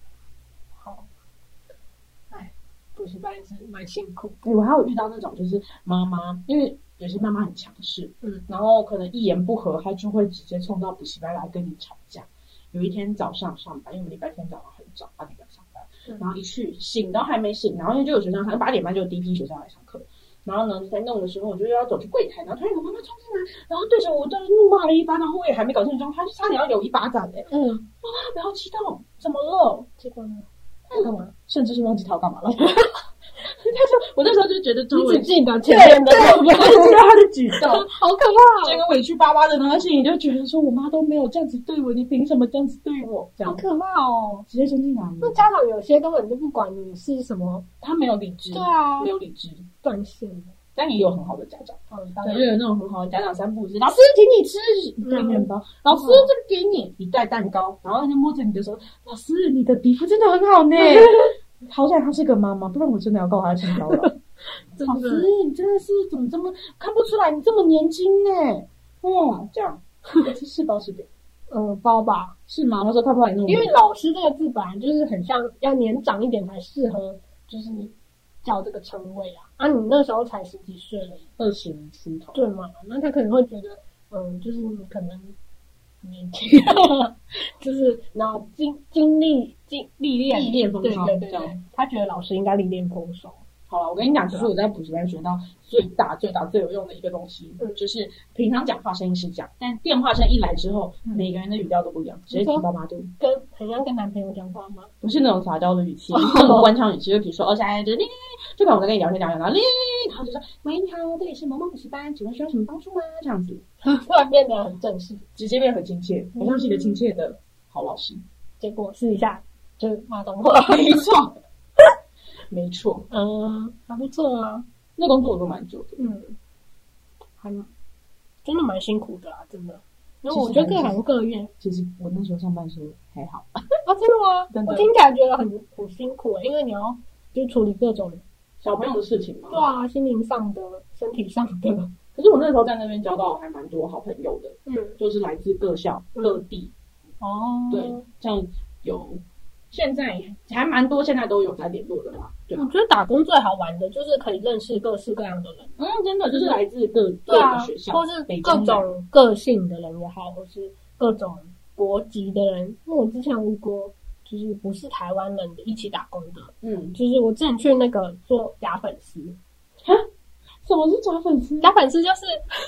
好，哎，补习班是蛮辛苦。对，我还有遇到那种就是妈妈，因为有些妈妈很强势，嗯，然后可能一言不合，她就会直接冲到补习班来跟你吵架。有一天早上上班，因为我们礼拜天早上很早八点半然后一去醒都还没醒，然后因为就有学生，好像八点半就有第一批学生来上课，然后呢在弄的时候，我就要走去柜台，然后突然有妈妈冲进来，然后对着我就是怒骂了一番，然后我也还没搞清楚状况，他就差点要有一巴掌哎、嗯，妈妈不要激动，怎么了？结果呢？他干嘛？甚至是忘记他要干嘛了。但是我那时候就觉得周围你只记得前面的对，那个，我就记得他的举动，好可怕。哦，这个委屈巴巴的，然后心里就觉得说，我妈都没有这样子对我，你凭什么这样子对我？这样。好可怕哦。直接冲进来那，家长有些根本就不管你是什么他没有理智，对啊。没有理智，断线。的，但也有很好的家长，嗯，当对，然就有那种很好的家长，三不五时，老师请你吃一袋面包，老师这个给你。一袋蛋糕，然后他就摸着你的手，老师你的皮肤真的很好呢。好在她是个妈妈，不然我真的要告她性骚扰。真老师，你真的是怎么这么看不出来？你这么年轻呢？哦，这样是包是饼 呃，包吧，是吗？他说看不出来因为老师这个字本来就是很像要年长一点才适合，就是叫这个称谓啊。啊，你那时候才十几岁而已，二十出头，对嘛？那他可能会觉得，嗯，就是你可能年轻，就是然后经经历经历练历练风霜对对对这样，他觉得老师应该历练丰收。好了，我跟你讲，其实我在补习班学到最大、最大、最有用的一个东西，嗯就是平常讲话声音是这样，但电话声一来之后，嗯每个人的语调都不一样，直接提高八度，跟很像跟男朋友讲话吗？不是那种撒娇的语气，是 那种官腔语气，就比如说，哦，现在就是，就可能我在跟你聊天聊天，然后，然后就说，喂，你好，这里是某某补习班，请问需要什么帮助吗？这样子，突然变得很正式，直接变得很亲切，很像是一个亲切的好老师。结果试一下就骂脏话。没错，没错，嗯，还不错啊。那工作我都蛮久的，嗯，还真的蛮辛苦的啊，真的。因为我觉得各行各业。其实我那时候上班的时候还好，啊，真的吗？真的。我听起来觉得很很辛苦欸，因为你要就处理各种小朋友的事情嘛。对啊，心灵上的、身体上的，可是我那时候在那边交到还蛮多好朋友的，嗯，就是来自各校各地，哦，对，像有现在还蛮多，现在都有在联络的啦。对我觉得打工最好玩的就是可以认识各式各样的人，嗯，真的就是来自各各个学，校，或是各种个性的人也好，或是各种国籍的人。因为我之前有遇过，就是不是台湾人的一起打工的，嗯，就是我之前去那个做假粉丝，什么是假粉丝？假粉丝就是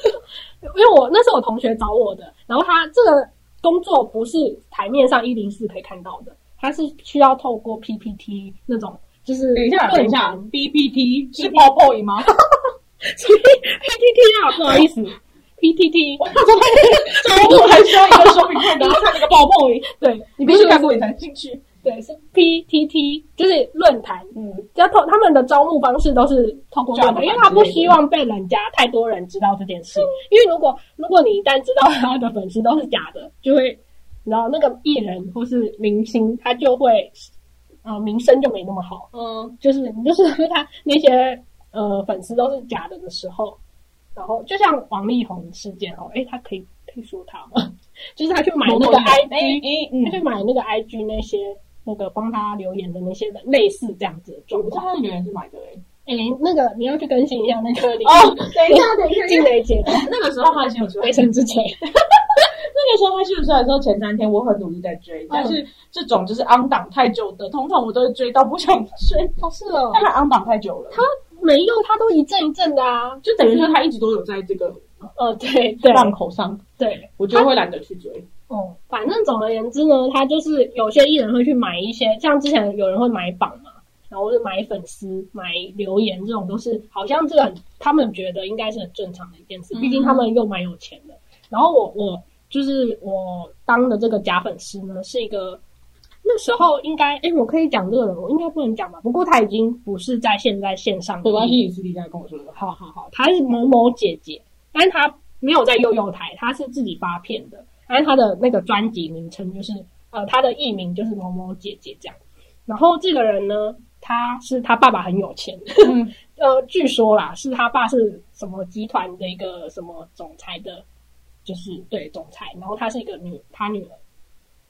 因为我那是我同学找我的，然后他这个工作不是台面上一零四可以看到的，他是需要透过 PPT 那种，就是等一下，等一下论坛，BPT 是 PowerPoint 吗？PPT 啊，不好意思，PPT 中午还需要一个手柄看，然后看那个 PowerPoint，对你必须看过你才能进去。对是 PTT，就是论坛。嗯，要透他们的招募方式都是透过论坛，因为他不希望被人家太多人知道这件事。因为如果如果你一旦知道他的粉丝都是假的，就会然后那个艺人或是明星他就会呃名声就没那么好。嗯，就是你就是他那些呃粉丝都是假的的时候，然后就像王力宏事件哦，哎，他可以可以说他吗？就是他去买那个 IG，他去买那个 IG 那些那个帮他留言的那些人，类似这样子的状况。留言是买的哎。诶，那个你要去更新一下那个哦，等一下，等一下，静蕾姐那个时候他已经有出来卫生之前，那个时候他秀出来的时候，前三天我很努力在追，但是这种就是 on 档太久的，通常我都会追到不想追，哦是哦，但他 on 档太久了，他没有，他都一阵一阵的啊。就等于说他一直都有在这个呃，对。对档口上，对，我就会懒得去追。哦，反正总而言之呢，他就是有些艺人会去买一些，像之前有人会买榜嘛，然后是买粉丝、买留言这种，都是好像这个他们觉得应该是很正常的一件事，嗯。毕竟他们又蛮有钱的。然后我我就是我当的这个假粉丝呢，是一个那时候应该，哎，我可以讲这个人，我应该不能讲吧？不过他已经不是在现在线上，没关系，你私底下跟我说的。好好好，他是某某姐姐，但是他没有在幼幼台，他是自己发片的，但是他的那个专辑名称就是呃，他的艺名就是某某姐姐这样。然后这个人呢，他是他爸爸很有钱，呃，据说啦，是他爸是什么集团的一个什么总裁的，就是对总裁。然后她是一个女，她女儿。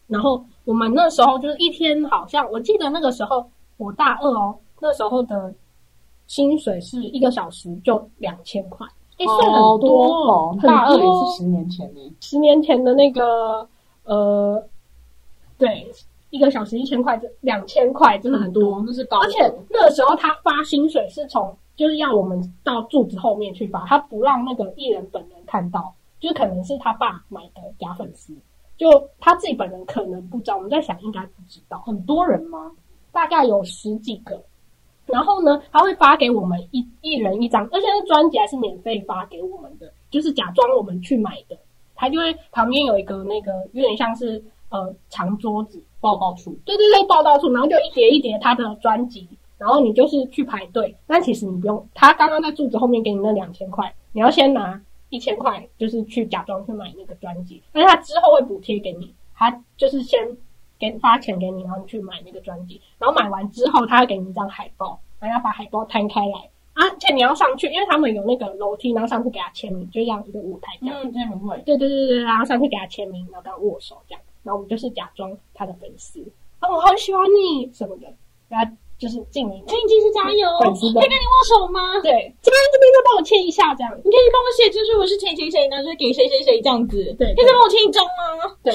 然后我们那时候就是一天，好像我记得那个时候我大二哦，那时候的薪水是一个小时就两千块，哎，算很多哦。大二也是十年前的，十年前的那个呃，对。一个小时一千块，这两千块真的很多，那是高。而且那个时候他发薪水是从，就是要我们到柱子后面去发，他不让那个艺人本人看到，就可能是他爸买的假粉丝，就他自己本人可能不知道。我们在想，应该不知道。很多人吗？大概有十几个。然后呢，他会发给我们一一人一张，而且那专辑还是免费发给我们的，就是假装我们去买的。他就会旁边有一个那个有点像是呃长桌子。报告处，对对对，报告处，然后就一叠一叠他的专辑，然后你就是去排队，但其实你不用，他刚刚在柱子后面给你那两千块，你要先拿一千块，就是去假装去买那个专辑，而且他之后会补贴给你，他就是先给发钱给你，然后你去买那个专辑，然后买完之后他会给你一张海报，然后要把海报摊开来，而且你要上去，因为他们有那个楼梯，然后上去给他签名，就这样一个舞台这样，嗯，签名会，对对对对，然后上去给他签名，然后跟他握手这样。然后我们就是假装他的粉丝，啊，我好喜欢你什么的，然后就是敬你，请你继续加油，可以跟你握手吗？对，这边这边再帮我签一下，这样，你可以帮我写，就是我是谁谁谁呢？就是给谁谁谁这样子，对，可以再帮我签一张吗？对，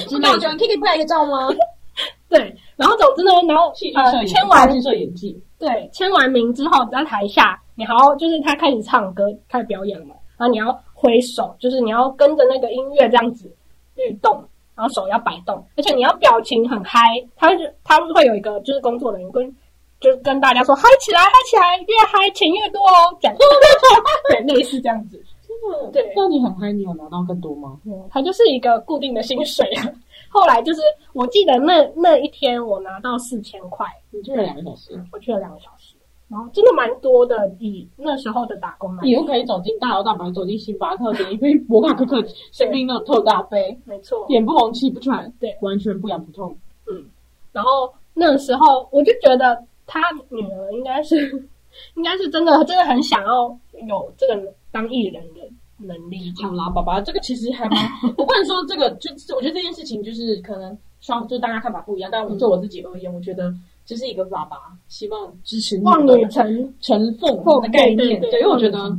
可以给拍一个照吗？对，然后总之呢，然后呃，签完摄影记，对，签完名之后在台下，你还要就是他开始唱歌，开始表演了嘛，然后你要挥手，就是你要跟着那个音乐这样子律动。然后手要摆动，而且你要表情很嗨，他就他们会有一个就是工作人员跟就是跟大家说嗨起来，嗨起来，越嗨钱越多哦，讲对类似这样子，真的对。那你很嗨，你有拿到更多吗？嗯，它就是一个固定的薪水啊。后来就是我记得那那一天我拿到四千块，你去了两个小时，我去了两个小时。然后真的蛮多的，以那时候的打工来，你又可以走进大摇大摆，走进星巴克，点一杯摩卡可可香槟的特大杯，没错，脸不红气不喘，对，完全不痒不痛。嗯，然后那时候我就觉得他女儿应该是，应该是真的真的很想要有这个当艺人的能力。好啦，宝宝，这个其实还蛮，我不能说这个，就我觉得这件事情就是可能双，就大家看法不一样，但我就我自己而言，我觉得。就是一个爸爸希望支持望女成成凤的概念，对，因为我觉得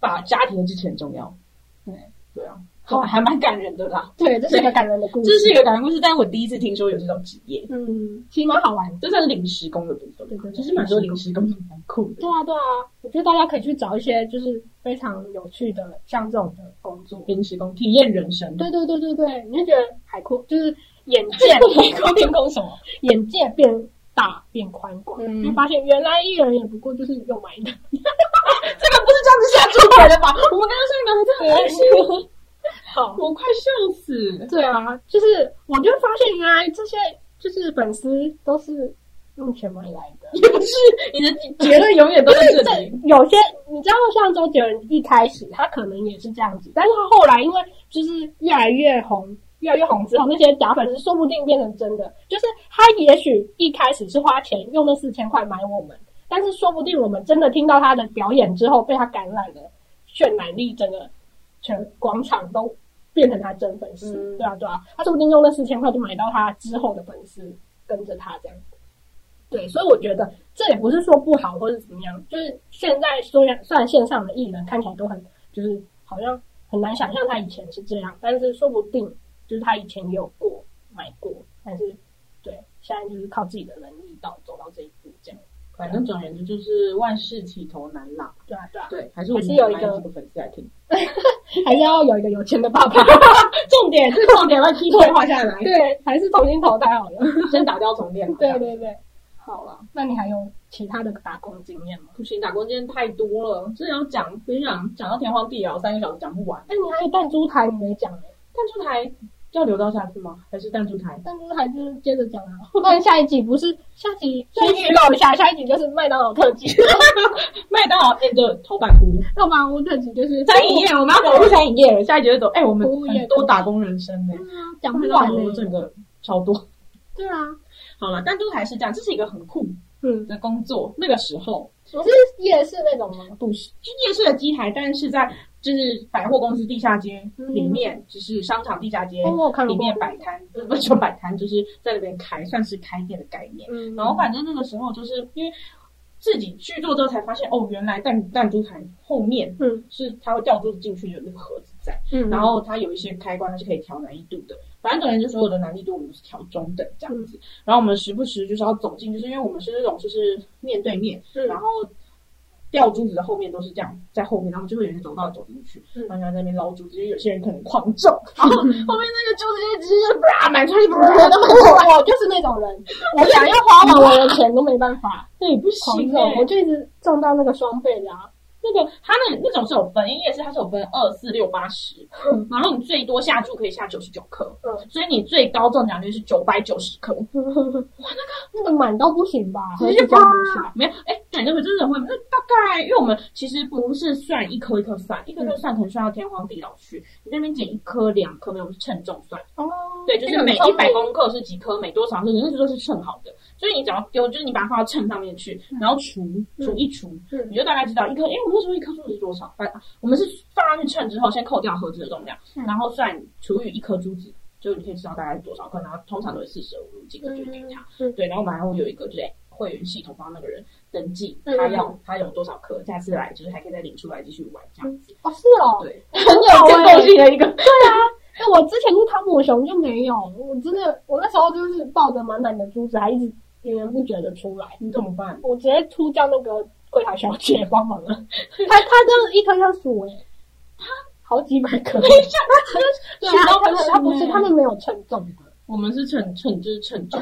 把家庭的支持很重要。对，对啊，好，还蛮感人的啦。对，这是一个感人的故事，这是一个感人故事。但是我第一次听说有这种职业，嗯，其实蛮好玩，这算是临时工的部分。对对，其实蛮多临时工蛮酷的。对啊，对啊，我觉得大家可以去找一些就是非常有趣的像这种的工作，临时工体验人生。对对对对对，你会觉得海阔，就是眼界海阔天空什么，眼界变。大变宽广，就发现原来艺人也不过就是用买的，这个不是这样子下注来的吧？我们刚刚上面还在很开心，好，我快笑死。对啊，就是我就发现原来这些就是粉丝都是用钱买来的，也不是你的结论永远都是这里。有些你知道，像周杰伦一开始他可能也是这样子，但是他后来因为就是越来越红。越来越红之后，那些假粉丝说不定变成真的。就是他也许一开始是花钱用那四千块买我们，但是说不定我们真的听到他的表演之后，被他感染了，渲染力，整个全广场都变成他真粉丝。对啊，对啊，他说不定用那四千块就买到他之后的粉丝，跟着他这样。对，所以我觉得这也不是说不好或者怎么样，就是现在虽然虽然线上的艺人看起来都很，就是好像很难想象他以前是这样，但是说不定。就是他以前也有过买过，但是对，现在就是靠自己的能力到走到这一步。反正总而言之就是万事起头难啦。对啊，对啊。对，还是还是有一个粉丝来听，还是要有一个有钱的爸爸。重点，是重点要记住画下来。对，还是重新投胎好了，先打掉重练。对对对，好了，那你还有其他的打工经验吗？不行，打工经验太多了，真的要讲分享讲到天荒地老，三个小时讲不完。哎，你还有弹珠台，你没讲哎。弹珠台要留到下次吗？还是弹珠台？弹珠台就是接着讲啊，不然下一集不是下集先预告一下，下一集就是麦当劳特辑，麦当劳店的头版屋，透板屋特辑就是餐饮业，我们要走入餐饮业了。下一集就走，哎、我们服务业很多打工人生呢、讲不麦完呢当劳。整个超多。对啊，好了，弹珠台是这样，这是一个很酷嗯，的工作。那个时候是夜市那种吗？不是，就夜市的机台，但是在就是百货公司地下街里面，就是商场地下街哦，看过里面摆摊，不是不是说摆摊，就是在那边开，算是开店的概念。嗯，然后反正那个时候就是因为自己去做之后才发现，哦，原来弹弹珠台后面嗯是它会掉珠子进去有那个盒子在，嗯，然后它有一些开关它是可以调难易度的。反正总而言之，所有的难易度我们是调中等这样子。然后我们时不时就是要走进，就是因为我们是那种就是面对面，嗯然后掉珠子的后面都是这样在后面，然后就会有人走到走进去，嗯然后就在那边捞珠子，因为有些人可能狂中，然后后面那个珠子就直接啪满出去，啪我我就是那种人，我想要花完我的钱都没办法 那也不行、中，欸我。就一直中到那个双倍的啊。那个它那那种是有分，因为夜市它是有分二四六八十，然后你最多下注可以下九十九颗，嗯。所以你最高中奖率是九百九十颗，那个那个满到不行吧？直接还是加不下？没有，哎，对，那个真的会，那大概因为我们其实不是算一颗一颗算，一颗一颗算可能算到天荒地老去，你那边减一颗两颗，没有是称重算，哦，对，就是每一百公克是几颗，每多少克，那个都是称好的，所以你只要丢，就是你把它放到秤上面去，然后除除一除，嗯你就大概知道一颗，哎，我们那时候一颗珠子是多少？反我们是放上去称之后，先扣掉盒子的重量，嗯然后算除以一颗珠子。就你可以知道大概是多少克，然后通常都是四舍五入几个决定它。嗯对，然后我们还会有一个就是会员系统帮那个人登记，嗯他要他有多少颗，下次来就是还可以再领出来继续玩这样子。哦是哦，对，很有建构性的一个。对啊哎，我之前去汤姆熊就没有，我真的，我那时候就是抱着满满的珠子，还一直源源不觉得出来，你怎么办？我直接出叫那个柜台小姐帮忙了。他他这样一颗要数哎，他好几百颗，对数啊，到不行他们 他不是欸他们没有称重的，我们是称称就是称重，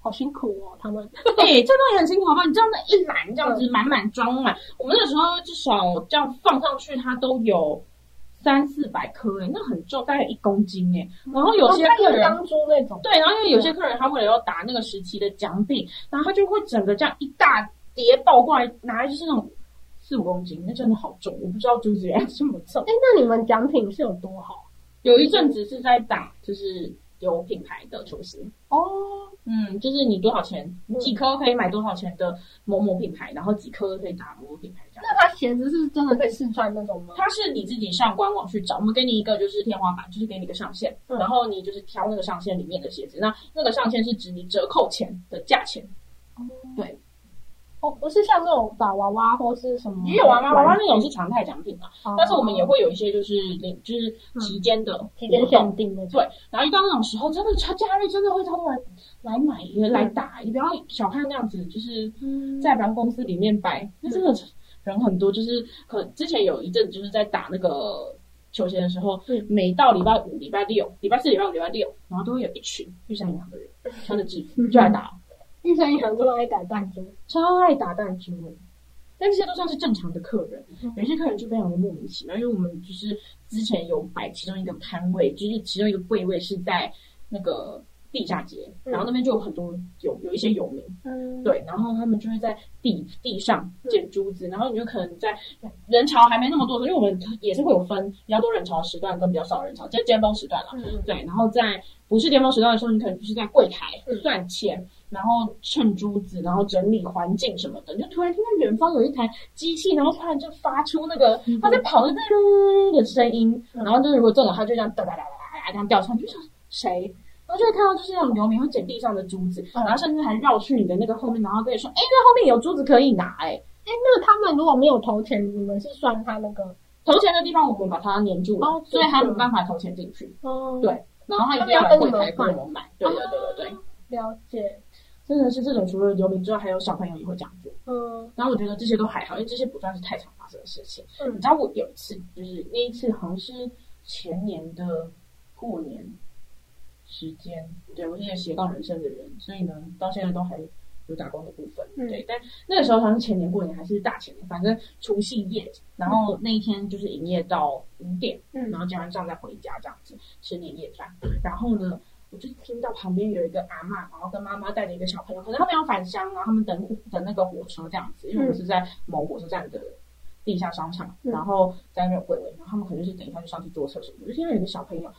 好辛苦哦，他们。哎、这段也很辛苦好吧？你知道那一篮这样子满满装满，我们那时候至少这样放上去，它都有三四百颗哎、那很重，大概一公斤哎、然后有些客人。当初那种，对，然后因为有些客人他为了要打那个时期的奖品，然后他就会整个这样一大叠抱过来，拿来就是那种四五公斤，那真的好重，我不知道珠子原来这么重。哎，那你们奖品是有多好？有一阵子是在打，就是有品牌的球鞋，哦，嗯，就是你多少钱，你几颗可以买多少钱的某某品牌，然后几颗可以打某某品牌这样。那它鞋子是真的可以试穿那种吗？它是你自己上官网去找，我们给你一个就是天花板，就是给你一个上限，嗯然后你就是挑那个上限里面的鞋子，那那个上限是指你折扣前的价钱。对，哦，不是像那种打娃娃或是什么，也有娃，娃娃娃那种是常态奖品啊，哦，但是我们也会有一些就是领就是期间的期间活动限定的，对，然后遇到那种时候，真的他假日真的会超多来来买来打，你不要小看那样子，就是嗯。在百货公司里面摆，那真的人很多。就是可之前有一阵就是在打那个球鞋的时候，嗯每到礼拜五、礼拜六、礼拜四、礼拜五、礼拜六，然后都会有一群玉山银行的人穿着制服就来打，玉山银行都爱打弹珠，超爱打弹珠的。但这些都算是正常的客人，嗯有些客人就非常的莫名其妙，因为我们就是之前有摆其中一个摊位，就是其中一个柜位是在那个地下街，嗯然后那边就有很多有有一些游民，嗯，对，然后他们就会在地地上捡珠子，然后你就可能在人潮还没那么多的时候，因为我们也是会有分比较多人潮时段跟比较少人潮，这尖峰时段了。嗯，对，然后在不是巅峰时段的时候，你可能就是在柜台嗯算钱，然后称珠子，然后整理环境什么的，你就突然听到远方有一台机器，然后突然就发出那个它在跑的噔的声音，嗯然后就是如果这种它就这样哒哒哒哒哒这样掉上去，就想谁？然后就会看到就是那种游民会捡地上的珠子，嗯然后甚至还绕去你的那个后面，然后跟你说：“哎，那后面有珠子可以拿。”哎，哎，那他们如果没有投钱，你们是算他那个投钱的地方我们把它粘住了，哦所以他没办法投钱进去。哦，对然后他一定要来柜台跟我们买。对对对对对。了解，真的是这种，除了游民之外，还有小朋友也会这样做。嗯然后我觉得这些都还好，因为这些不算是太常发生的事情。嗯你知道我有一次，就是那一次好像是前年的过年时间，对我是一个斜杠人生的人，所以呢，到现在都还有打工的部分。嗯对，但那个时候好像是前年过年还是大前年，反正除夕夜，然后那一天就是营业到五点，嗯然后结完账再回家这样子吃年夜饭。然后呢，我就听到旁边有一个阿嬷，然后跟妈妈带着一个小朋友，可能他们要返乡，然后他们等等那个火车这样子，因为我们是在某火车站的地下商场，嗯然后在那边有柜位，然后他们可能就是等一下就上去坐厕所。我就听到有一个小朋友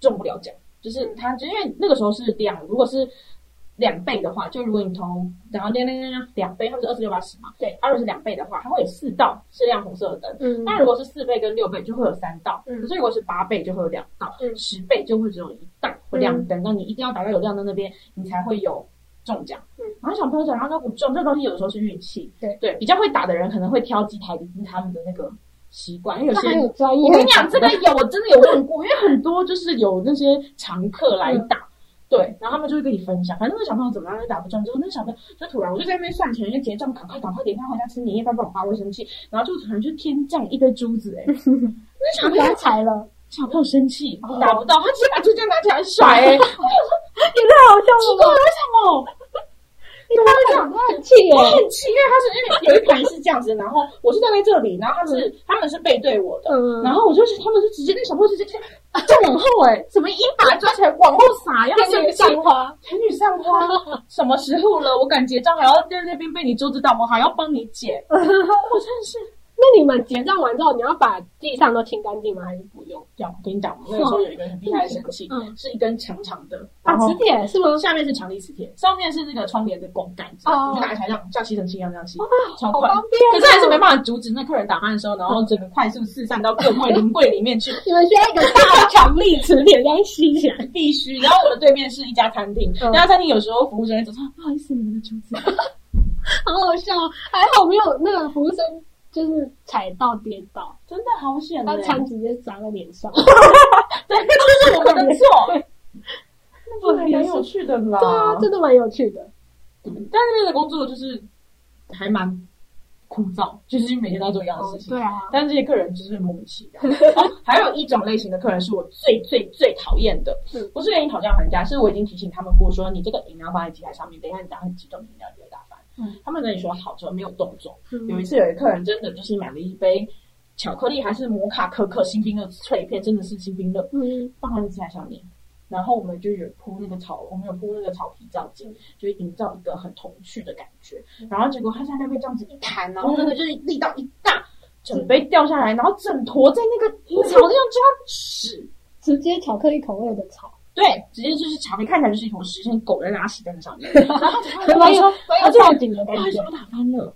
中不了奖，就是他，就因为那个时候是这样，如果是两倍的话，就如果你从然后亮亮亮亮两倍，它不是二十六八十嘛？对，它如果是两倍的话，它会有四道是亮红色的灯。嗯那如果是四倍跟六倍，就会有三道；嗯可是如果是八倍，就会有两道；嗯十倍就会只有一道会亮灯。那你一定要打到有亮灯那边，你才会有中奖。嗯然后小朋友讲他都不中，这东西有的时候是运气。对对，比较会打的人可能会挑几台是他们的那个习惯，因为有些我跟你讲，这个有，我真的有问过，因为很多就是有那些常客来打，对，然后他们就会跟你分享，反正那个小朋友怎么样都打不中，之后那个小朋友就突然，我就在那边算钱，因为结账，赶快赶快点他回家吃年夜饭，帮我发卫生气，然后就突然就天降一堆珠子、哎，那小朋友发财了，小朋友生气哦打不到，他直接把珠子拿起来甩、哎，也太好笑奇怪了吧！为什么？你他讲他很气耶我，很气，因为他是因为有一盘是这样子，然后我是站在这里，然后他是、他们是背对我的，嗯，然后我就是他们就直接那小朋友直接就就往后哎、怎么一把抓起来往后撒，要生气，天女散花，天女散花，什么时候了？我敢结账还要在那边被你阻止到，我还要帮你捡，我真的是。那你们结账完之后，你要把地上都清干净吗？还是不用？这样，我跟你讲，我那个时候有一个很厉害的神器，嗯是一根长长的，啊，磁铁是吗？下面是强力磁铁，上面是那个窗帘的拱杆子，哦你就拿起来像像吸尘器一样这样吸，超快。好方便可是还是没办法阻止那客人打鼾的时候，然后整个快速四散到各柜临柜里面去，你们需要一个大强力磁铁这样吸起来。必须。然后我们对面是一家餐厅，嗯那家餐厅有时候服务生会走说：“不好意思，你们的桌子。好好笑哦，还好没有那个服务生就是踩到跌倒，”真的好险欸他餐直接砸在脸上。对，就是我们的错。对蛮有趣的啦。对啊，真的蛮有趣的。但是那个工作就是还蛮枯燥，就是每天都要做一样的事情。对啊，但是这些客人就是莫名其妙。哦，还有一种类型的客人是我最最最讨厌的嗯，不是跟你讨价还价，是我已经提醒他们过，说你这个饮料放在机台上面，等一下你打很激动，饮料就会打翻。嗯，他们跟你说好之后没有动作。有有一次有一客人真的就是买了一杯巧克力还是摩卡可可新冰乐脆片，真的是新冰乐，嗯放在上面。然后我们就有铺那个草，我们有铺那个草皮造景，就会营造一个很童趣的感觉。然后结果他在那边这样子一弹，然后那个就是力道一大，整杯掉下来，然后整坨在那个草地上抓屎。直接巧克力口味的草，对，直接就是巧克力看起来就是一坨屎，像狗在拉屎在那上面。然后他说，蛮有报警的感觉不好意思，。我打翻了。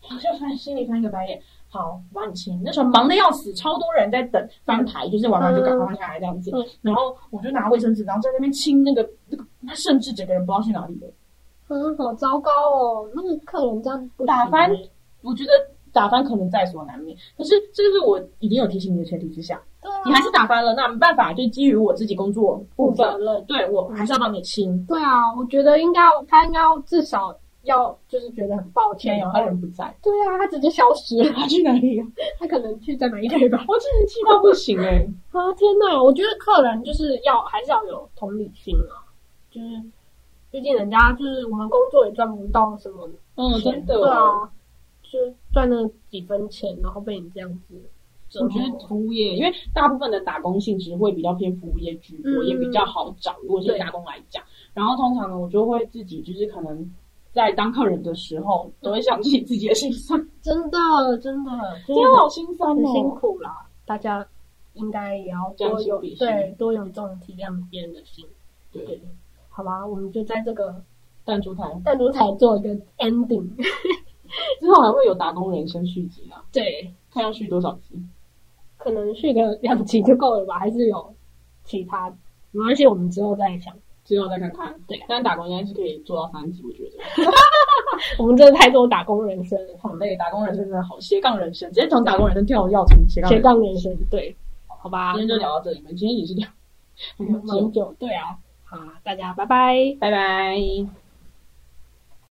好像翻心里翻一个白眼。好，我帮你清。那时候忙的要死，超多人在等翻牌，就是晚上就赶快放下来这样子。嗯然后我就拿卫生纸，然后在那边清那个那个，他甚至整个人不知道去哪里了。嗯，好糟糕哦，那个客人这样打翻欸我觉得打翻可能在所难免，可是这个是我已经有提醒你的前提之下，你还是打翻了，那没办法，就基于我自己工作部分，了。对我还是要帮你清。对啊，我觉得应该要他应该要至少要就是觉得很抱歉，有他人不在，对啊，他直接消失了，他去哪里了？他可能去在哪一杯吧。我真的气到不行哎、啊天哪！我觉得客人就是要还是要有同理心啊，就是毕竟人家就是我们工作也赚不到什么嗯，钱，真的，对啊，就是赚那几分钱，然后被你这样子我觉得服务业，因为大部分的打工性质会比较偏服务业居多，嗯也比较好找。如果是打工来讲，然后通常呢，我就会自己就是可能在当客人的时候，都会想起自己的心酸，真的真的真天好心酸哦辛哦。苦啦，大家应该也要将多有心比心对多有这种体谅别人的心。对，好吧，我们就在这个弹珠台弹珠台做一个 ending。之后还会有打工人生续集啊，对，看要续多少集？可能续个两集就够了吧？还是有其他？没关系，我们之后再想。之后再看看。对，但打工应该是可以做到三集，我觉得。我们真的太多打工人生了，好累，打工人生真的好斜杠人生，直接从打工人生跳要成 斜杠斜人生。杠人生。对，好吧，今天就聊到这里面，今天也是聊，蛮久。对啊，好，大家拜拜。拜拜。